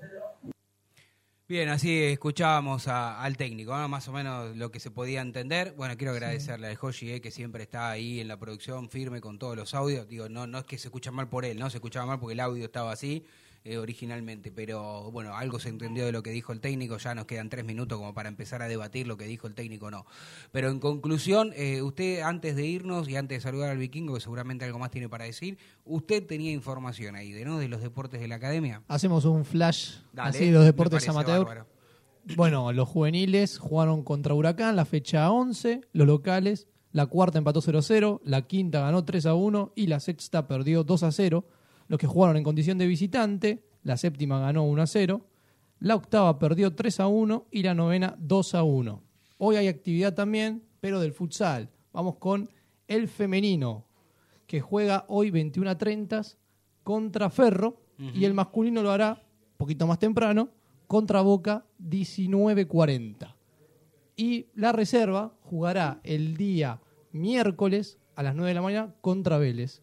Bien, así escuchábamos al técnico, más o menos lo que se podía entender. Bueno, quiero agradecerle a Joshi, eh, que siempre está ahí en la producción firme con todos los audios. Digo, no, no es que se escucha mal por él, no se escuchaba mal porque el audio estaba así. Eh, originalmente, pero bueno, algo se entendió de lo que dijo el técnico, ya nos quedan tres minutos como para empezar a debatir lo que dijo el técnico no. Pero en conclusión, eh, usted antes de irnos y antes de saludar al vikingo, que seguramente algo más tiene para decir, usted tenía información ahí de, ¿no? de los deportes de la academia. Hacemos un flash así de los deportes amateur. Bueno, los juveniles jugaron contra Huracán la fecha 11, los locales, la cuarta empató 0-0, la quinta ganó 3-1 y la sexta perdió 2-0 los que jugaron en condición de visitante, la séptima ganó 1 a 0, la octava perdió 3 a 1 y la novena 2 a 1. Hoy hay actividad también, pero del futsal. Vamos con el femenino, que juega hoy 21 a 30 contra Ferro, y el masculino lo hará un poquito más temprano, contra Boca 19.40. Y la reserva jugará el día miércoles a las 9 de la mañana contra Vélez,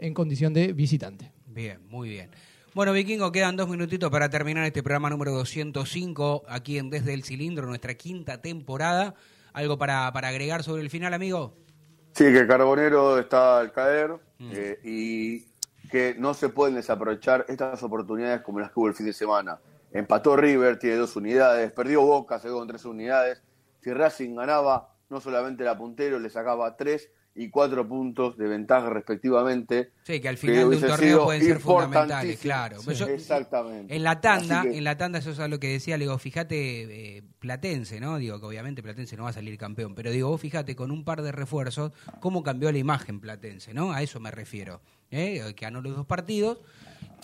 en condición de visitante. Bien, muy bien. Bueno, Vikingo, quedan dos minutitos para terminar este programa número 205 aquí en Desde el Cilindro, nuestra quinta temporada. ¿Algo para, para agregar sobre el final, amigo? Sí, que Carbonero está al caer mm. eh, y que no se pueden desaprovechar estas oportunidades como las que hubo el fin de semana. Empató River, tiene dos unidades, perdió Boca, se quedó con tres unidades. Si Racing ganaba, no solamente la puntero, le sacaba tres, y cuatro puntos de ventaja respectivamente. Sí, que al final de un torneo pueden ser fundamentales, claro. Exactamente. En la tanda, en la tanda eso es lo que decía, le digo, fíjate, eh, Platense, ¿no? Digo que obviamente Platense no va a salir campeón, pero digo, vos fíjate con un par de refuerzos cómo cambió la imagen Platense, ¿no? A eso me refiero. ¿eh? Que ganó los dos partidos.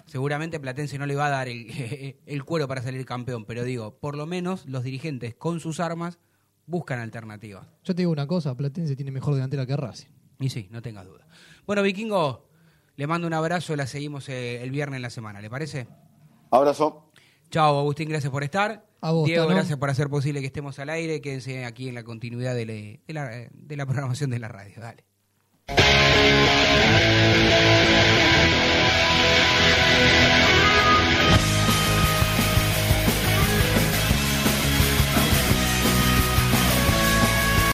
Seguramente Platense no le va a dar el, <laughs> el cuero para salir campeón, pero digo, por lo menos los dirigentes con sus armas buscan alternativas. Yo te digo una cosa, Platense tiene mejor delantera que Racing. Y sí, no tengas duda. Bueno, Vikingo, le mando un abrazo, la seguimos eh, el viernes en la semana, ¿le parece? Abrazo. Chao, Agustín, gracias por estar. A vos, Diego, gracias por hacer posible que estemos al aire. Quédense aquí en la continuidad de, la, de la programación de la radio. Dale.